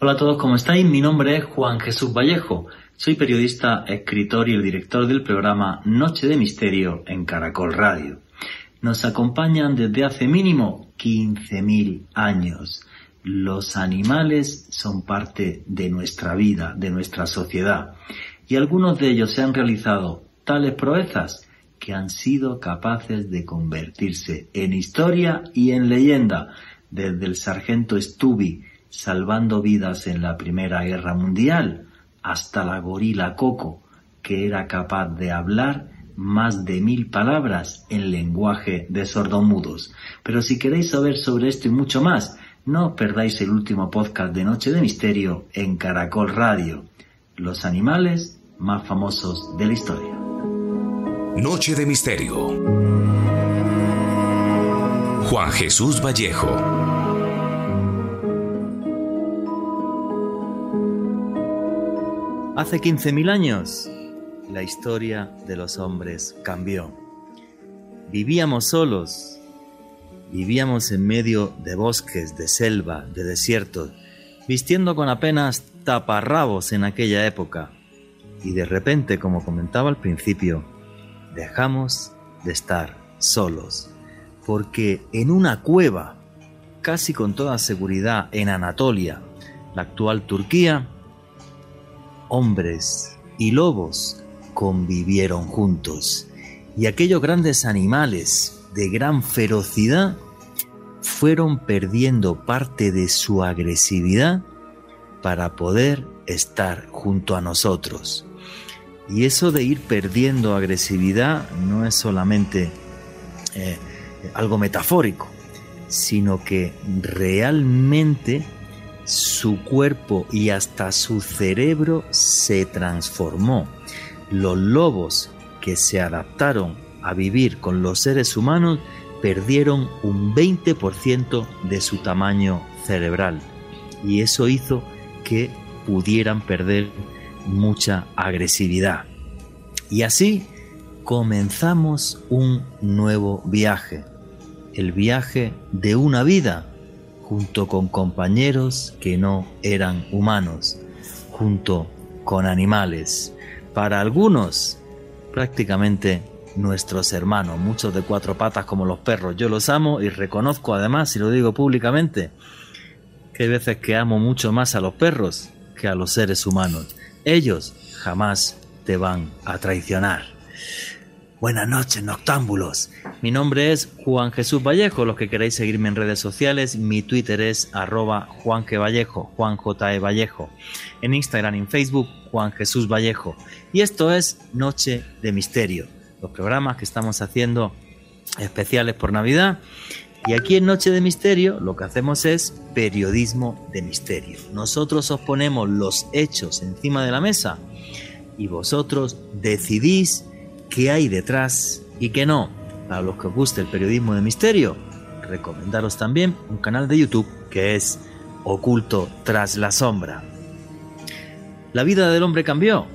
Hola a todos, ¿cómo estáis? Mi nombre es Juan Jesús Vallejo. Soy periodista, escritor y el director del programa Noche de Misterio en Caracol Radio. Nos acompañan desde hace mínimo 15.000 años. Los animales son parte de nuestra vida, de nuestra sociedad, y algunos de ellos se han realizado tales proezas que han sido capaces de convertirse en historia y en leyenda, desde el sargento Stubby salvando vidas en la Primera Guerra Mundial, hasta la gorila Coco, que era capaz de hablar más de mil palabras en lenguaje de sordomudos. Pero si queréis saber sobre esto y mucho más, no perdáis el último podcast de Noche de Misterio en Caracol Radio, los animales más famosos de la historia. Noche de Misterio. Juan Jesús Vallejo. Hace 15.000 años, la historia de los hombres cambió. Vivíamos solos, vivíamos en medio de bosques, de selva, de desiertos, vistiendo con apenas taparrabos en aquella época. Y de repente, como comentaba al principio, dejamos de estar solos, porque en una cueva, casi con toda seguridad en Anatolia, la actual Turquía, hombres y lobos convivieron juntos, y aquellos grandes animales de gran ferocidad fueron perdiendo parte de su agresividad para poder estar junto a nosotros. Y eso de ir perdiendo agresividad no es solamente eh, algo metafórico, sino que realmente su cuerpo y hasta su cerebro se transformó. Los lobos que se adaptaron a vivir con los seres humanos perdieron un 20% de su tamaño cerebral y eso hizo que pudieran perder mucha agresividad. Y así comenzamos un nuevo viaje, el viaje de una vida junto con compañeros que no eran humanos, junto con animales. Para algunos, prácticamente nuestros hermanos, muchos de cuatro patas como los perros. Yo los amo y reconozco además, y lo digo públicamente, que hay veces que amo mucho más a los perros que a los seres humanos. Ellos jamás te van a traicionar. Buenas noches, noctámbulos. Mi nombre es Juan Jesús Vallejo. Los que queráis seguirme en redes sociales, mi Twitter es arroba Juan Vallejo, Juan J. E. Vallejo. En Instagram y en Facebook, Juan Jesús Vallejo. Y esto es Noche de Misterio, los programas que estamos haciendo especiales por Navidad. Y aquí en Noche de Misterio lo que hacemos es periodismo de misterio. Nosotros os ponemos los hechos encima de la mesa y vosotros decidís qué hay detrás y qué no. Para los que os guste el periodismo de misterio, recomendaros también un canal de YouTube que es Oculto tras la sombra. La vida del hombre cambió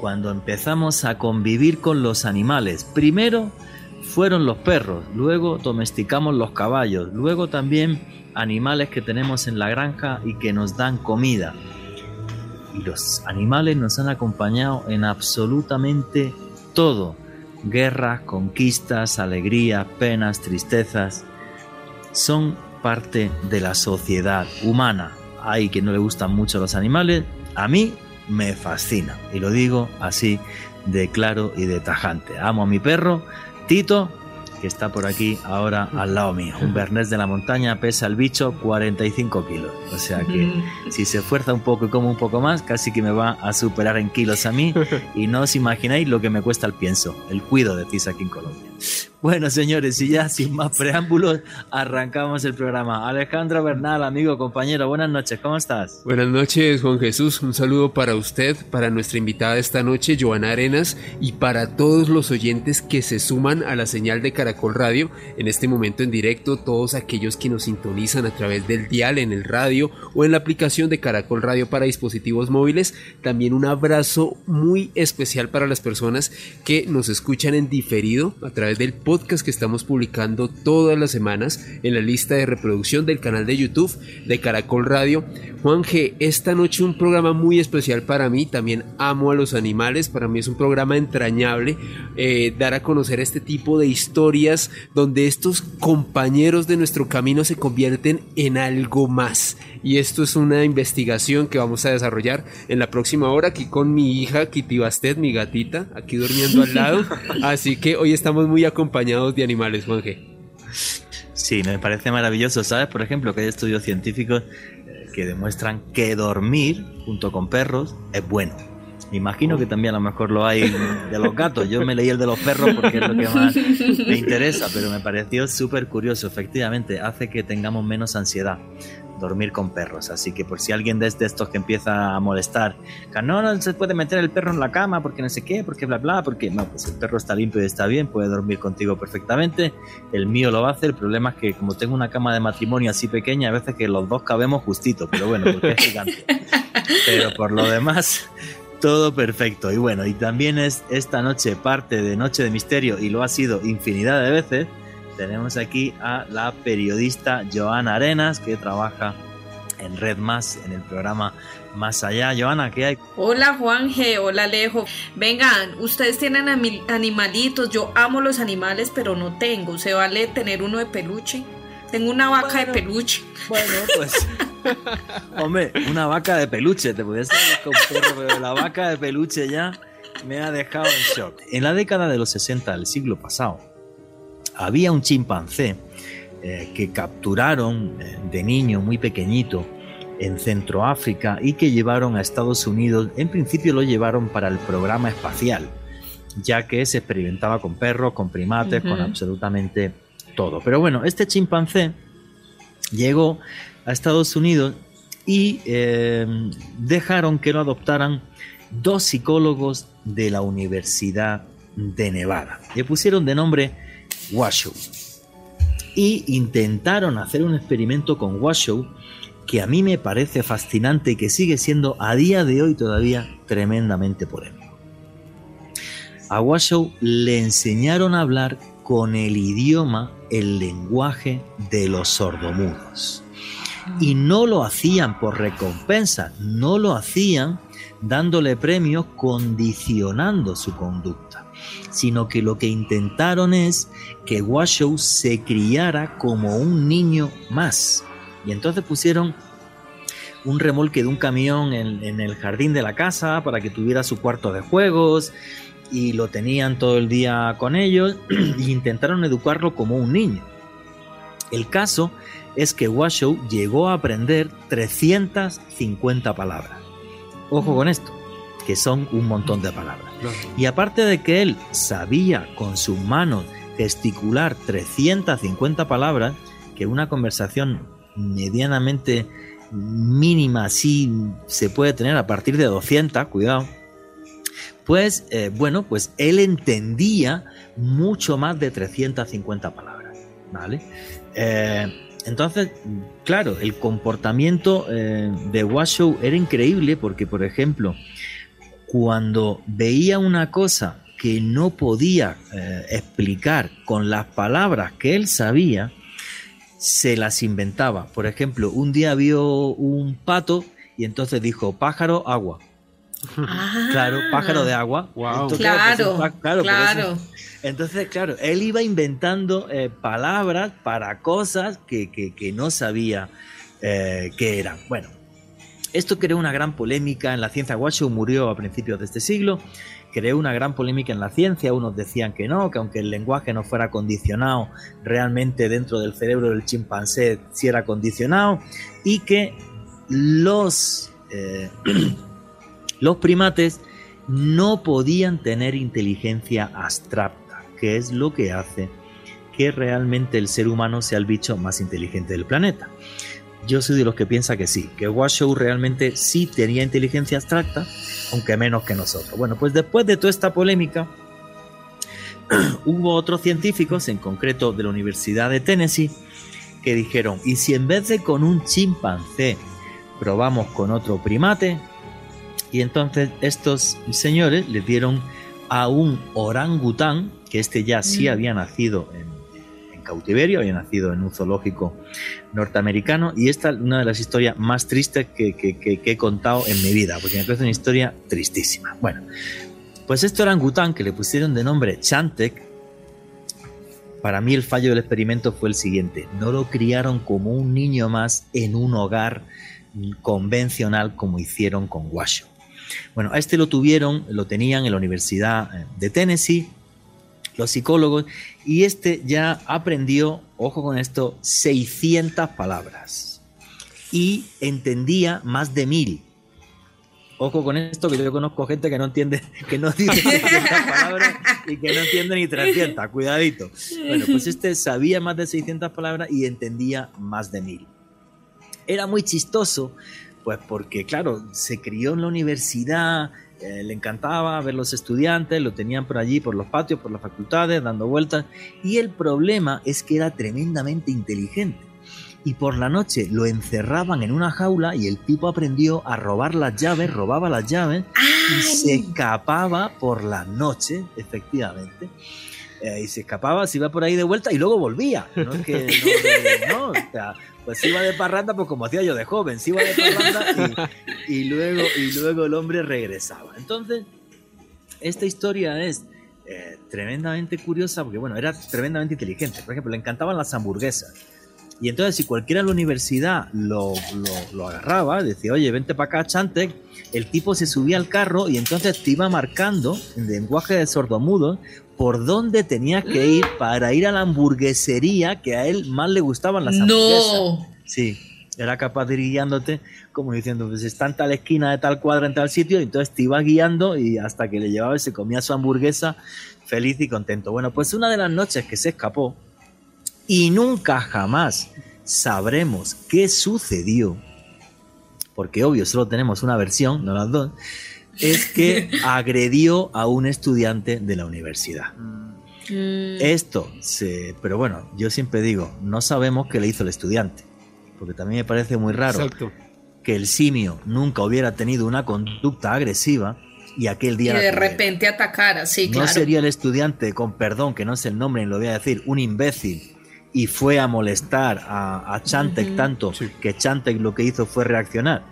cuando empezamos a convivir con los animales. Primero fueron los perros, luego domesticamos los caballos, luego también animales que tenemos en la granja y que nos dan comida. Y los animales nos han acompañado en absolutamente todo guerras, conquistas, alegrías, penas, tristezas, son parte de la sociedad humana. Hay quien no le gustan mucho los animales, a mí me fascina, y lo digo así de claro y de tajante. Amo a mi perro, Tito, que está por aquí ahora al lado mío. Un bernés de la montaña pesa el bicho 45 kilos. O sea que si se esfuerza un poco y come un poco más, casi que me va a superar en kilos a mí. Y no os imagináis lo que me cuesta el pienso, el cuido, decís aquí en Colombia. Bueno, señores, y ya sin más preámbulos, arrancamos el programa. Alejandro Bernal, amigo, compañero, buenas noches, ¿cómo estás? Buenas noches, Juan Jesús. Un saludo para usted, para nuestra invitada esta noche, Joana Arenas, y para todos los oyentes que se suman a la señal de Caracol Radio en este momento en directo, todos aquellos que nos sintonizan a través del dial en el radio o en la aplicación de Caracol Radio para dispositivos móviles. También un abrazo muy especial para las personas que nos escuchan en diferido a través del podcast que estamos publicando todas las semanas en la lista de reproducción del canal de YouTube de Caracol Radio. Juan G, esta noche un programa muy especial para mí, también amo a los animales, para mí es un programa entrañable, eh, dar a conocer este tipo de historias donde estos compañeros de nuestro camino se convierten en algo más. Y esto es una investigación que vamos a desarrollar en la próxima hora aquí con mi hija Kitty Bastet, mi gatita, aquí durmiendo al lado. Así que hoy estamos muy acompañados de animales, Juan G. Sí, me parece maravilloso. ¿Sabes? Por ejemplo, que hay estudios científicos que demuestran que dormir junto con perros es bueno. Me imagino que también a lo mejor lo hay de los gatos. Yo me leí el de los perros porque es lo que más me interesa, pero me pareció súper curioso. Efectivamente, hace que tengamos menos ansiedad dormir con perros. Así que por si alguien de estos que empieza a molestar, que no, no se puede meter el perro en la cama porque no sé qué, porque bla bla, porque no, pues el perro está limpio y está bien, puede dormir contigo perfectamente. El mío lo hacer. El problema es que como tengo una cama de matrimonio así pequeña, a veces que los dos cabemos justito, pero bueno, porque es gigante. Pero por lo demás, todo perfecto. Y bueno, y también es esta noche parte de Noche de Misterio y lo ha sido infinidad de veces tenemos aquí a la periodista Joana Arenas, que trabaja en Red Más, en el programa Más Allá. Joana, ¿qué hay? Hola Juan G, hola Alejo. Vengan, ustedes tienen animalitos, yo amo los animales, pero no tengo. ¿Se vale tener uno de peluche? Tengo una vaca de peluche. Bueno, pues. hombre, una vaca de peluche, te puedes con perro, pero la vaca de peluche ya me ha dejado en shock. En la década de los 60 del siglo pasado, había un chimpancé eh, que capturaron eh, de niño muy pequeñito en Centroáfrica y que llevaron a Estados Unidos, en principio lo llevaron para el programa espacial, ya que se experimentaba con perros, con primates, con absolutamente todo. Pero bueno, este chimpancé llegó a Estados Unidos y eh, dejaron que lo adoptaran dos psicólogos de la Universidad de Nevada. Le pusieron de nombre Washoe. Y intentaron hacer un experimento con Washoe que a mí me parece fascinante y que sigue siendo a día de hoy todavía tremendamente polémico. A Washoe le enseñaron a hablar con el idioma, el lenguaje de los sordomudos. Y no lo hacían por recompensa, no lo hacían dándole premios condicionando su conducta sino que lo que intentaron es que Washoe se criara como un niño más. Y entonces pusieron un remolque de un camión en, el jardín de la casa para que tuviera su cuarto de juegos y lo tenían todo el día con ellos e intentaron educarlo como un niño. El caso es que Washoe llegó a aprender 350 palabras. Ojo con esto, que son un montón de palabras. Y aparte de que él sabía con sus manos gesticular 350 palabras, que una conversación medianamente mínima sí se puede tener a partir de 200, cuidado, pues eh, bueno, pues él entendía mucho más de 350 palabras, ¿vale? Eh, entonces, claro, el comportamiento eh, de Washoe era increíble porque, por ejemplo, cuando veía una cosa que no podía eh, explicar con las palabras que él sabía, se las inventaba. Por ejemplo, un día vio un pato y entonces dijo pájaro, agua. Ah. claro, pájaro de agua. Wow. claro, claro, claro. entonces, claro, él iba inventando eh, palabras para cosas que, no sabía eh, qué eran. Bueno, esto creó una gran polémica en la ciencia. Washoe murió a principios de este siglo. Creó una gran polémica en la ciencia. Unos decían que no, que aunque el lenguaje no fuera condicionado, realmente dentro del cerebro del chimpancé sí era condicionado. Y que los, eh, los primates no podían tener inteligencia abstracta, que es lo que hace que realmente el ser humano sea el bicho más inteligente del planeta. Yo soy de los que piensa que sí, que Washoe realmente sí tenía inteligencia abstracta, aunque menos que nosotros. Bueno, pues después de toda esta polémica, hubo otros científicos, en concreto de la Universidad de Tennessee, que dijeron, ¿y si en vez de con un chimpancé probamos con otro primate? Y entonces estos señores le dieron a un orangután, que este ya sí Mm. había nacido en, en cautiverio, había nacido en un zoológico norteamericano, y esta es una de las historias más tristes que, he contado en mi vida, porque me parece una historia tristísima. Bueno, pues este orangután que le pusieron de nombre Chantec, para mí el fallo del experimento fue el siguiente, no lo criaron como un niño más en un hogar convencional como hicieron con Washoe. Bueno, a este lo tuvieron, lo tenían en la Universidad de Tennessee, los psicólogos, y este ya aprendió, ojo con esto, 600 palabras y entendía más de mil. Ojo con esto, que yo conozco gente que no entiende, que no dice 600 palabras y que no entiende ni 300, cuidadito. Bueno, pues este sabía más de 600 palabras y entendía más de mil. Era muy chistoso, pues porque, claro, se crió en la universidad, eh, le encantaba ver los estudiantes, lo tenían por allí, por los patios, por las facultades, dando vueltas, y el problema es que era tremendamente inteligente. Y por la noche lo encerraban en una jaula y el tipo aprendió a robar las llaves, robaba las llaves y se escapaba por la noche, efectivamente. Eh, y se escapaba, se iba por ahí de vuelta y luego volvía. No es que no, no, o sea, pues iba de parranda, pues como hacía yo de joven, se iba de parranda y, y luego, y luego el hombre regresaba. Entonces, esta historia es eh, tremendamente curiosa porque, bueno, era tremendamente inteligente. Por ejemplo, le encantaban las hamburguesas. Y entonces, si cualquiera en la universidad lo, lo, lo agarraba, decía, oye, vente para acá, Chantec, el tipo se subía al carro y entonces te iba marcando en lenguaje de sordomudo por dónde tenías que ir para ir a la hamburguesería que a él más le gustaban las hamburguesas. No. Sí, era capaz de ir guiándote como diciendo, pues está en tal esquina de tal cuadra en tal sitio, y entonces te iba guiando y hasta que le llevaba y se comía su hamburguesa feliz y contento. Bueno, pues una de las noches que se escapó y nunca jamás sabremos qué sucedió, porque obvio solo tenemos una versión, no las dos, es que agredió a un estudiante de la universidad. Mm. Esto, se, pero bueno, yo siempre digo, no sabemos qué le hizo el estudiante, porque también me parece muy raro Exacto. que el simio nunca hubiera tenido una conducta agresiva y aquel Y día... de repente atacara, sí, no claro. sería el estudiante, con perdón, que no es el nombre, ni lo voy a decir, un imbécil y fue a molestar a, a Chantec tanto Sí. que Chantec lo que hizo fue reaccionar.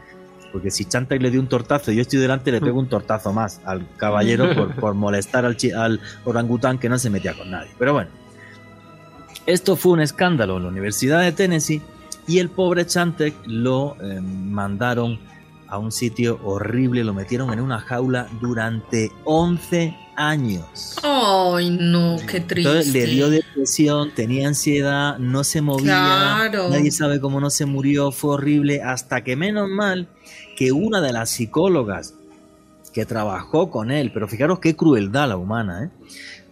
Porque si Chantec le dio un tortazo y yo estoy delante, le pego un tortazo más al caballero por, por molestar al, orangután que no se metía con nadie. Pero bueno, esto fue un escándalo en la Universidad de Tennessee y el pobre Chantec lo eh, mandaron a un sitio horrible, lo metieron en una jaula durante 11 años. Ay, no, qué triste. Entonces le dio depresión, tenía ansiedad, no se movía, Claro. nadie sabe cómo no se murió, fue horrible, hasta que menos mal que una de las psicólogas que trabajó con él, pero fijaros qué crueldad la humana, ¿eh?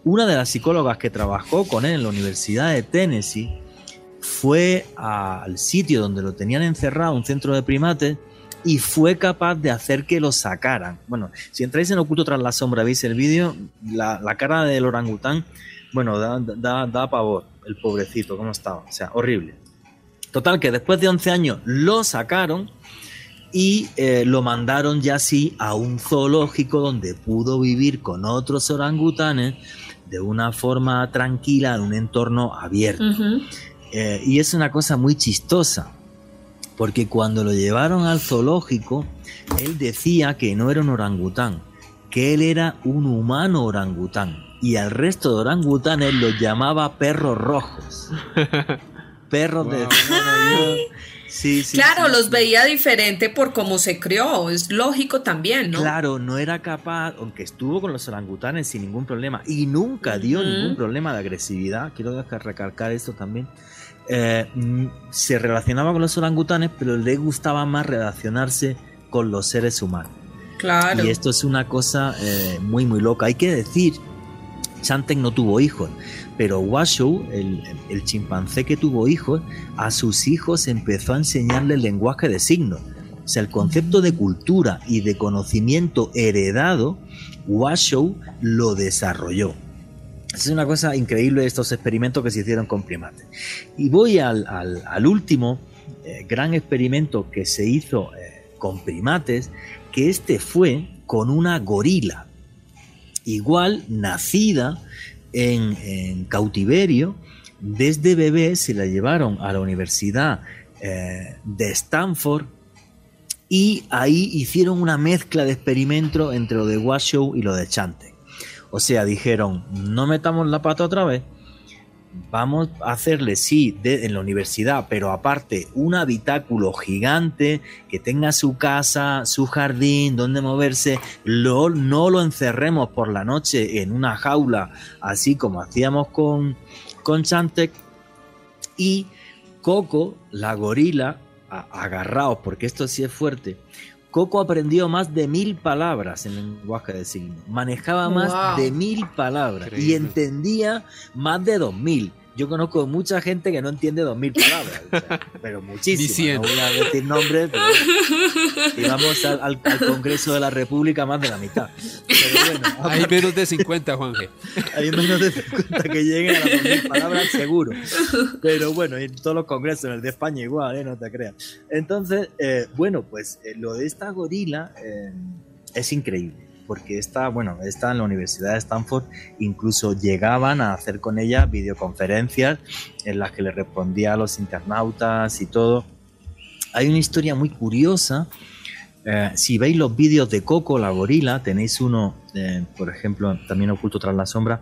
una de las psicólogas que trabajó con él en la Universidad de Tennessee fue al sitio donde lo tenían encerrado, un centro de primates, y fue capaz de hacer que lo sacaran. Bueno, si entráis en Oculto tras la sombra, veis el vídeo, la, la cara del orangután, bueno, da, da, da pavor, el pobrecito, cómo estaba, o sea, horrible. Total, que después de 11 años lo sacaron y eh, lo mandaron ya así a un zoológico donde pudo vivir con otros orangutanes de una forma tranquila, en un entorno abierto. Ujú. Eh, y es una cosa muy chistosa, porque cuando lo llevaron al zoológico, él decía que no era un orangután, que él era un humano orangután. Y al resto de orangutanes los llamaba perros rojos. Perros de... Sí, sí, claro, sí, los sí. veía diferente por cómo se crió, es lógico también, ¿no? Claro, no era capaz, aunque estuvo con los orangutanes sin ningún problema y nunca dio ningún problema de agresividad, quiero dejar recalcar esto también, eh, mm, se relacionaba con los orangutanes, pero le gustaba más relacionarse con los seres humanos. Claro. Y esto es una cosa eh, muy, muy loca. Hay que decir, Chantec no tuvo hijos, pero Washoe, el, el- el chimpancé que tuvo hijos, a sus hijos empezó a enseñarle el lenguaje de signos. O sea, el concepto de cultura y de conocimiento heredado, Washoe lo desarrolló. Es una cosa increíble estos experimentos que se hicieron con primates. Y voy al, último eh, gran experimento que se hizo eh, con primates, que este fue con una gorila. igual nacida en, cautiverio, desde bebé se la llevaron a la Universidad eh, de Stanford y ahí hicieron una mezcla de experimento entre lo de Washoe y lo de Chante. O sea, dijeron, no metamos la pata otra vez, vamos a hacerle, sí, en la universidad, pero aparte un habitáculo gigante que tenga su casa, su jardín, donde moverse, no lo encerremos por la noche en una jaula, así como hacíamos con, con Chantec. Y Coco, la gorila, agarraos, porque esto sí es fuerte, Coco aprendió más de mil palabras en lenguaje de signos, manejaba más de mil palabras y entendía más de dos mil yo conozco mucha gente que no entiende dos mil palabras, pero muchísimas. No voy a decir nombres, pero y vamos al, Congreso de la República más de la mitad. hay menos de 50, Juanje. Hay menos de 50 que lleguen a las dos mil palabras, seguro. Pero bueno, en todos los congresos, en el de España igual, ¿eh? no te creas. Entonces, eh, bueno, pues eh, lo de esta gorila es increíble porque está, bueno, está en la Universidad de Stanford, incluso llegaban a hacer con ella videoconferencias en las que le respondía a los internautas y todo. Hay una historia muy curiosa. Eh, si veis los vídeos de Coco, la gorila, tenéis uno, eh, por ejemplo, también oculto tras la sombra,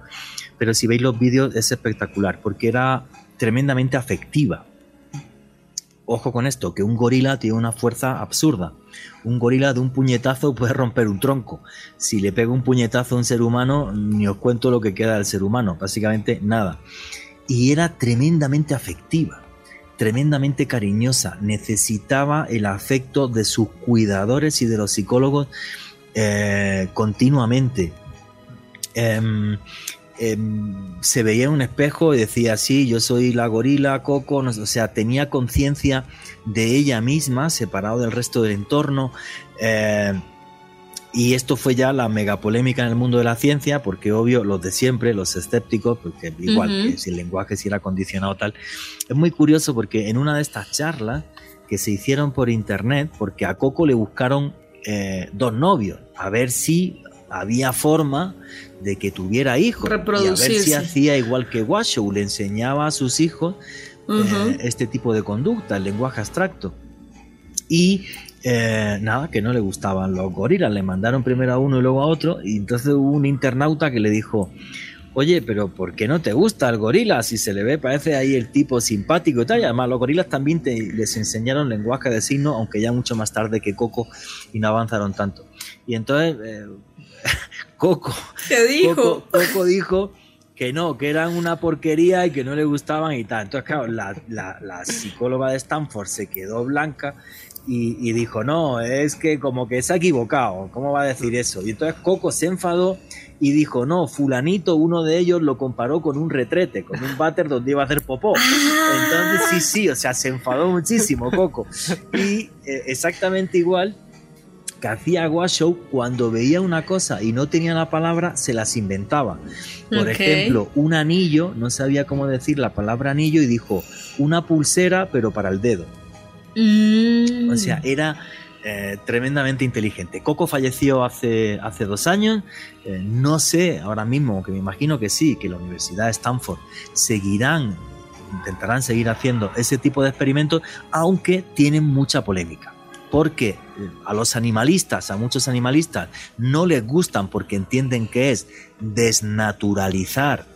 pero si veis los vídeos es espectacular porque era tremendamente afectiva ojo con esto, que un gorila tiene una fuerza absurda. Un gorila de un puñetazo puede romper un tronco. Si le pega un puñetazo a un ser humano, ni os cuento lo que queda del ser humano, básicamente nada. Y era tremendamente afectiva, tremendamente cariñosa, necesitaba el afecto de sus cuidadores y de los psicólogos eh, continuamente. Em, Em, se veía en un espejo y decía, sí, yo soy la gorila, Coco, o sea, tenía conciencia de ella misma, separado del resto del entorno. Eh, y esto fue ya la mega polémica en el mundo de la ciencia, porque obvio, los de siempre, los escépticos, porque igual que si el lenguaje si era condicionado tal, es muy curioso porque en una de estas charlas que se hicieron por internet, porque a Coco le buscaron eh, dos novios, a ver si había forma de que tuviera hijos. Y a ver si hacía igual que Washoe, le enseñaba a sus hijos eh, este tipo de conducta, el lenguaje abstracto. Y eh, nada, que no le gustaban los gorilas, le mandaron primero a uno y luego a otro, y entonces hubo un internauta que le dijo, oye, pero ¿por qué no te gusta el gorila? Si se le ve, parece ahí el tipo simpático y tal. Y además, los gorilas también les enseñaron lenguaje de signo, aunque ya mucho más tarde que Coco y no avanzaron tanto. Y entonces, eh, Coco. dijo? Coco, dijo que no, que eran una porquería y que no le gustaban y tal. Entonces, claro, la, psicóloga de Stanford se quedó blanca y, dijo, no, es que como que se ha equivocado, ¿cómo va a decir eso? Y entonces Coco se enfadó y dijo, no, fulanito, uno de ellos lo comparó con un retrete, con un váter donde iba a hacer popó. Entonces, sí, sí, o sea, se enfadó muchísimo Coco. Y eh, exactamente igual que hacía Washoe cuando veía una cosa y no tenía la palabra, se las inventaba. Por ejemplo, un anillo, no sabía cómo decir la palabra anillo y dijo una pulsera, pero para el dedo. Mm. O sea, era eh, tremendamente inteligente. Coco falleció hace, hace dos años. Eh, no sé ahora mismo, que me imagino que sí, que la Universidad de Stanford seguirán, intentarán seguir haciendo ese tipo de experimentos, aunque tienen mucha polémica porque eh, a los animalistas, a muchos animalistas, no les gustan porque entienden que es desnaturalizar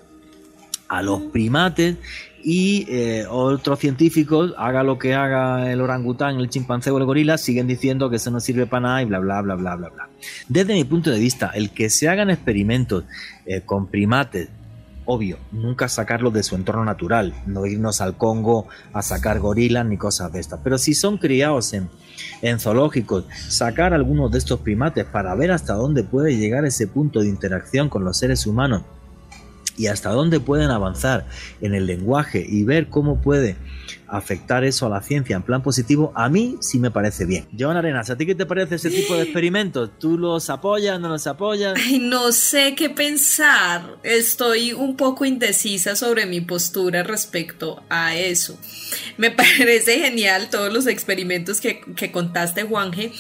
a los primates y eh, otros científicos, haga lo que haga el orangután, el chimpancé o el gorila, siguen diciendo que eso no sirve para nada y bla, bla, bla, bla, bla, bla. Desde mi punto de vista, el que se hagan experimentos eh, con primates obvio, nunca sacarlos de su entorno natural, no irnos al Congo a sacar gorilas ni cosas de estas. Pero si son criados en, en zoológicos, sacar algunos de estos primates para ver hasta dónde puede llegar ese punto de interacción con los seres humanos y hasta dónde pueden avanzar en el lenguaje y ver cómo puede afectar eso a la ciencia en plan positivo, a mí sí me parece bien. Joan Arenas, ¿a ti qué te parece ese tipo de experimentos? ¿Tú los apoyas, no los apoyas? no sé qué pensar. Estoy un poco indecisa sobre mi postura respecto a eso. Me parece genial todos los experimentos que, que contaste, Juanje.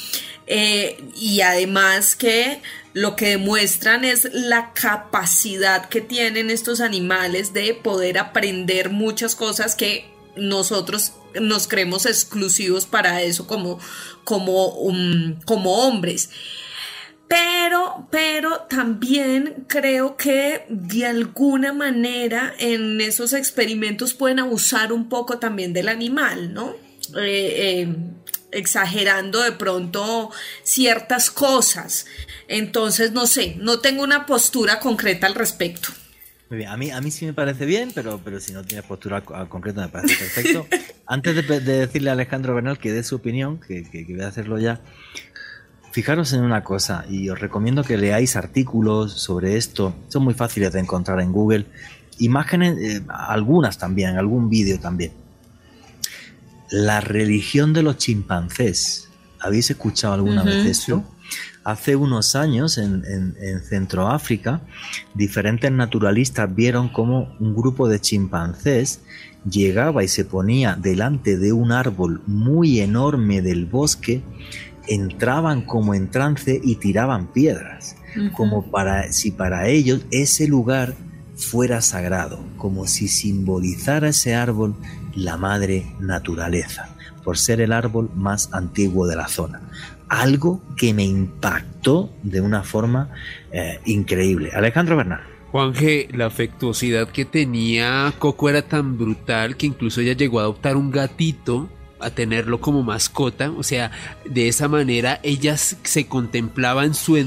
Eh, y además que lo que demuestran es la capacidad que tienen estos animales de poder aprender muchas cosas que nosotros nos creemos exclusivos para eso como, como, um, como hombres. Pero, pero también creo que de alguna manera en esos experimentos pueden abusar un poco también del animal, ¿no? Eh, eh, exagerando de pronto ciertas cosas. Entonces, no sé, no tengo una postura concreta al respecto. Muy bien, a mí, a mí sí me parece bien, pero, pero si no tienes postura concreta me parece perfecto. Antes de, decirle a Alejandro Bernal que dé su opinión, que, que, que voy a hacerlo ya, Fijaros en una cosa, y os recomiendo que leáis artículos sobre esto, son muy fáciles de encontrar en Google, imágenes, eh, algunas también, algún vídeo también. La religión de los chimpancés. ¿Habéis escuchado alguna vez esto? Hace unos años en, en, Centroáfrica, diferentes naturalistas vieron cómo un grupo de chimpancés llegaba y se ponía delante de un árbol muy enorme del bosque entraban como en trance y tiraban piedras, como para si para ellos ese lugar fuera sagrado, como si simbolizara ese árbol la madre naturaleza, por ser el árbol más antiguo de la zona. Algo que me impactó de una forma eh, increíble. Alejandro Bernal. Juan G, la afectuosidad que tenía Coco era tan brutal que incluso ella llegó a adoptar un gatito a tenerlo como mascota, o sea, de esa manera ellas se contemplaba en su eh,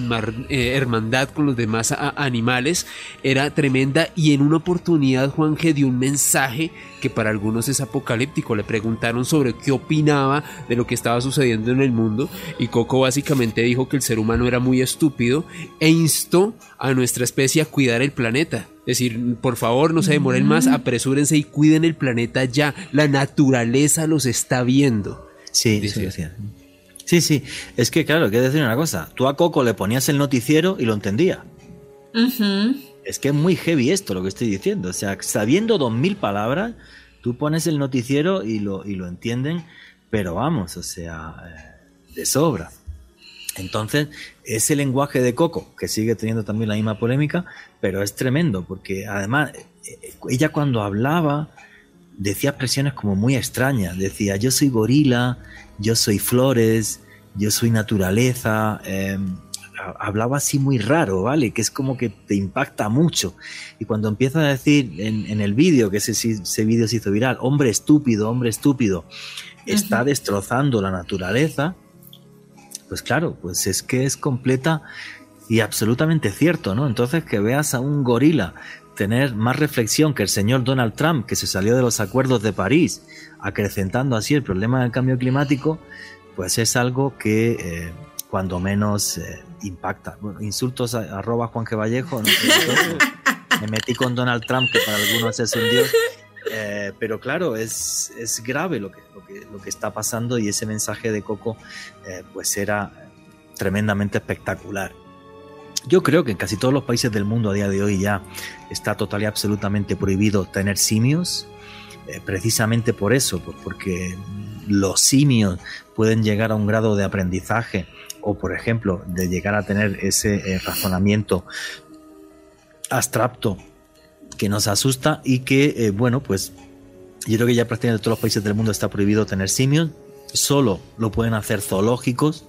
hermandad con los demás animales, era tremenda y en una oportunidad Juan G dio un mensaje que para algunos es apocalíptico, le preguntaron sobre qué opinaba de lo que estaba sucediendo en el mundo y Coco básicamente dijo que el ser humano era muy estúpido e instó a nuestra especie a cuidar el planeta es decir, por favor, no se demoren más, apresúrense y cuiden el planeta ya. La naturaleza los está viendo. Sí, sí, sí. Sí, sí. Es que, claro, quiero decir una cosa. Tú a Coco le ponías el noticiero y lo entendía. Es que es muy heavy esto lo que estoy diciendo. O sea, sabiendo dos mil palabras, tú pones el noticiero y lo, y lo entienden, pero vamos, o sea, eh, de sobra. Entonces, ese lenguaje de Coco, que sigue teniendo también la misma polémica, pero es tremendo, porque además eh, ella cuando hablaba decía expresiones como muy extrañas, decía yo soy gorila, yo soy flores, yo soy naturaleza, em, hablaba así muy raro, ¿vale? Que es como que te impacta mucho. Y cuando empieza a decir en, el vídeo, que ese, ese vídeo se hizo viral, hombre estúpido, hombre estúpido, está destrozando la naturaleza, pues claro, pues es que es completa y absolutamente cierto, ¿no? Entonces que veas a un gorila tener más reflexión que el señor Donald Trump, que se salió de los acuerdos de París, acrecentando así el problema del cambio climático, pues es algo que eh, cuando menos eh, impacta. Bueno, insultos a, arroba Juan G. Vallejo, me metí con Donald Trump, que para algunos es un dios. Eh, pero claro, es, es grave lo que, lo que, lo, que, está pasando y ese mensaje de Coco eh, pues era tremendamente espectacular. Yo creo que en casi todos los países del mundo a día de hoy ya está total y absolutamente prohibido tener simios, eh, precisamente por eso, porque los simios pueden llegar a un grado de aprendizaje o, por ejemplo, de llegar a tener ese razonamiento abstracto que nos asusta y que, eh, bueno, pues yo creo que ya prácticamente en todos los países del mundo está prohibido tener simios, solo lo pueden hacer zoológicos,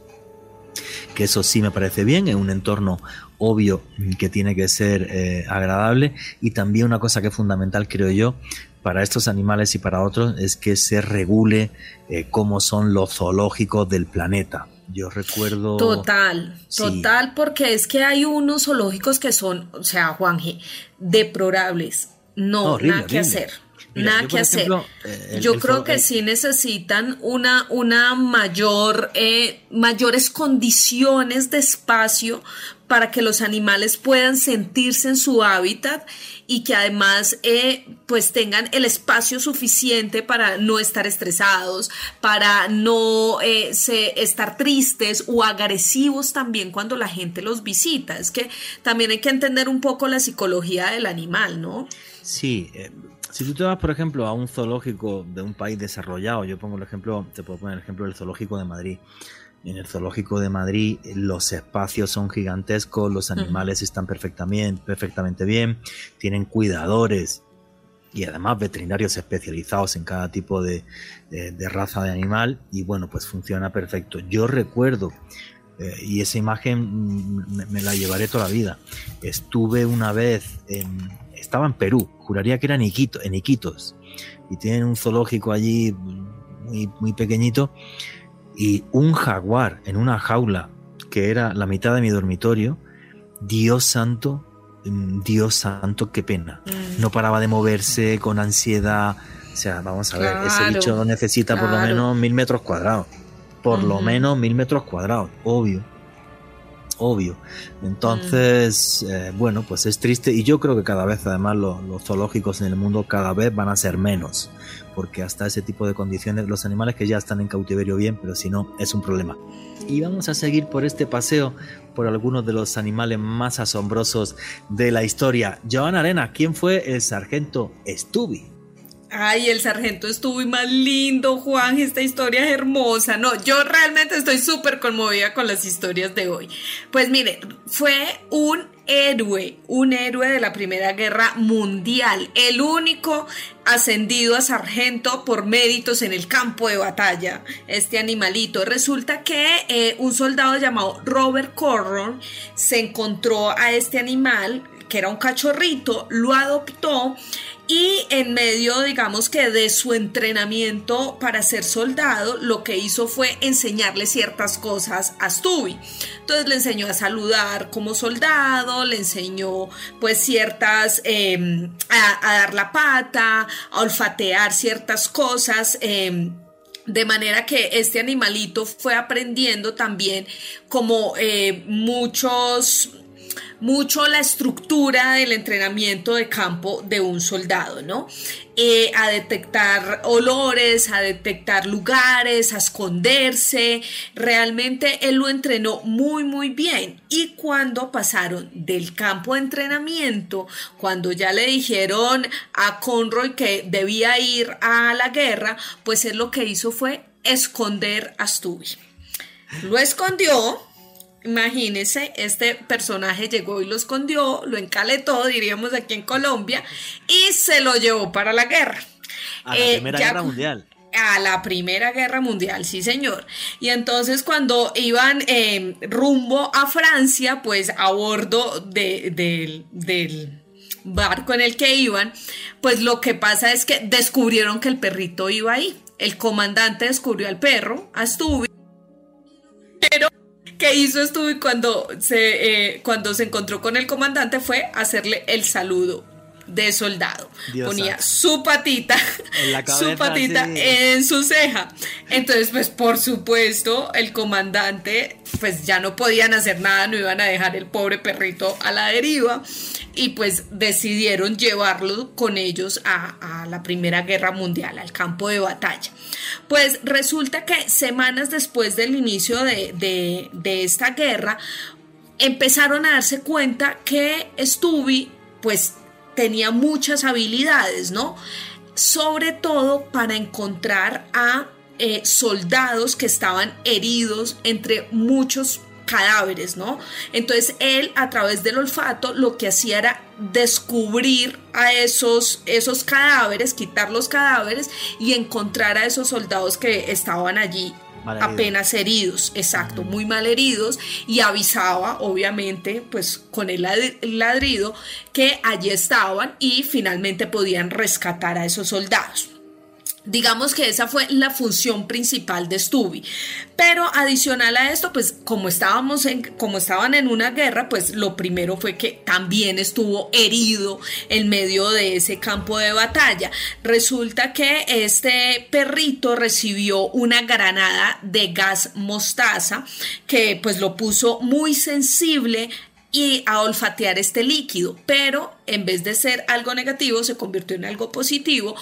que eso sí me parece bien, en un entorno obvio que tiene que ser eh, agradable y también una cosa que es fundamental creo yo para estos animales y para otros es que se regule eh, cómo son los zoológicos del planeta. Yo recuerdo. Total, total, porque es que hay unos zoológicos que son, o sea, Juanje, deplorables. No, nada que hacer. nada que hacer. Eh, yo creo que sí necesitan una, una mayor, eh, mayores condiciones de espacio para que los animales puedan sentirse en su hábitat y que además eh, pues tengan el espacio suficiente para no estar estresados, para no eh, estar tristes o agresivos también cuando la gente los visita. Es que también hay que entender un poco la psicología del animal, ¿no? Sí. Eh, si tú te vas, por ejemplo, a un zoológico de un país desarrollado, yo pongo el ejemplo, te puedo poner el ejemplo del zoológico de Madrid. En el zoológico de Madrid los espacios son gigantescos, los animales están perfectamente, perfectamente bien, tienen cuidadores y además veterinarios especializados en cada tipo de, raza de animal y bueno, pues funciona perfecto. Yo recuerdo, eh, y esa imagen me, la llevaré toda la vida, estuve una vez en, estaba en Perú, juraría que era en, en Iquitos, y tienen un zoológico allí muy, muy pequeñito y un jaguar en una jaula que era la mitad de mi dormitorio, Dios santo, mm, Dios santo, qué pena. Mm. No paraba de moverse con ansiedad. O sea, vamos a ver, ese bicho necesita por lo menos mil metros cuadrados. Por lo menos mil metros cuadrados, obvio. Obvio. Entonces, eh, bueno, pues es triste y yo creo que cada vez además los zoológicos en el mundo cada vez van a ser menos porque hasta ese tipo de condiciones los animales que ya están en cautiverio bien, pero si no es un problema. Y vamos a seguir por este paseo por algunos de los animales más asombrosos de la historia. Joan Arena, ¿quién fue el sargento Stubby? Ay, el sargento estuvo más lindo, Juan, esta historia es hermosa. No, yo realmente estoy súper conmovida con las historias de hoy. Pues mire, fue un héroe, un héroe de la Primera Guerra Mundial, el único ascendido a sargento por méritos en el campo de batalla, este animalito. Resulta que eh, un soldado llamado Robert Corron se encontró a este animal, que era un cachorrito, lo adoptó y en medio, digamos que de su entrenamiento para ser soldado, lo que hizo fue enseñarle ciertas cosas a Stubby. Entonces le enseñó a saludar como soldado, le enseñó pues ciertas, em, a, dar la pata, a olfatear ciertas cosas. Em, de manera que este animalito fue aprendiendo también como eh, muchos mucho la estructura del entrenamiento de campo de un soldado, ¿no? Eh, a detectar olores, a detectar lugares, a esconderse. Realmente él lo entrenó muy, muy bien. Y cuando pasaron del campo de entrenamiento, cuando ya le dijeron a Conroy que debía ir a la guerra, pues él lo que hizo fue esconder a Stubby. Lo escondió Imagínese, este personaje llegó y lo escondió, lo encaletó, diríamos aquí en Colombia, y se lo llevó para la guerra. A la eh, Primera Guerra Mundial. A la Primera Guerra Mundial, sí señor. Y entonces cuando iban eh, rumbo a Francia, pues a bordo del barco en el que iban, pues lo que pasa es que descubrieron que el perrito iba ahí. El comandante descubrió al perro, a Stubby, pero que hizo Stubby cuando se, eh, cuando se encontró con el comandante fue hacerle el saludo de soldado. Ponía su patita, su patita en su ceja. Entonces, pues por supuesto, el comandante, pues ya no podían hacer nada, no iban a dejar el pobre perrito a la deriva y pues decidieron llevarlo con ellos a, a la Primera Guerra Mundial, al campo de batalla. Pues resulta que semanas después del inicio de, esta guerra, empezaron a darse cuenta que Stubby pues tenía muchas habilidades, ¿no? Sobre todo para encontrar a eh, soldados que estaban heridos entre muchos cadáveres, ¿no? Entonces él a través del olfato lo que hacía era descubrir a esos, esos cadáveres, quitar los cadáveres y encontrar a esos soldados que estaban allí apenas heridos, exacto, muy mal heridos y avisaba obviamente pues con el ladrido que allí estaban y finalmente podían rescatar a esos soldados. Digamos que esa fue la función principal de Stubby. Pero adicional a esto, pues como estábamos en, como estaban en una guerra, pues lo primero fue que también estuvo herido en medio de ese campo de batalla. Resulta que este perrito recibió una granada de gas mostaza que pues lo puso muy sensible y a olfatear este líquido, pero en vez de ser algo negativo se convirtió en algo positivo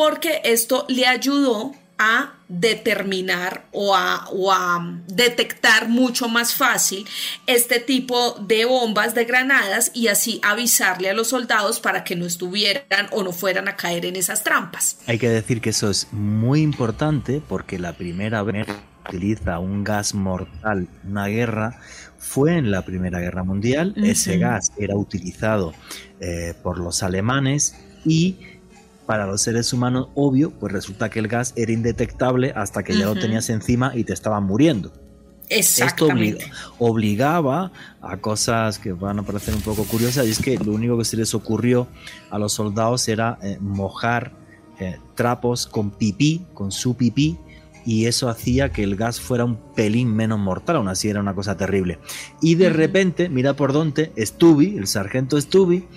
porque esto le ayudó a determinar o a, o a, detectar mucho más fácil este tipo de bombas, de granadas y así avisarle a los soldados para que no estuvieran o no fueran a caer en esas trampas. Hay que decir que eso es muy importante porque la primera vez utiliza un gas mortal en una guerra fue en la Primera Guerra Mundial. Ese gas era utilizado eh, por los alemanes y para los seres humanos, obvio, pues resulta que el gas era indetectable hasta que ya lo tenías encima y te estaban muriendo. Esto obligaba a cosas que van a parecer un poco curiosas y es que lo único que se les ocurrió a los soldados era eh, mojar eh, trapos con pipí, con su pipí, y eso hacía que el gas fuera un pelín menos mortal, aún así era una cosa terrible. Y de repente, mira por dónde, Stubby, el sargento Stubby,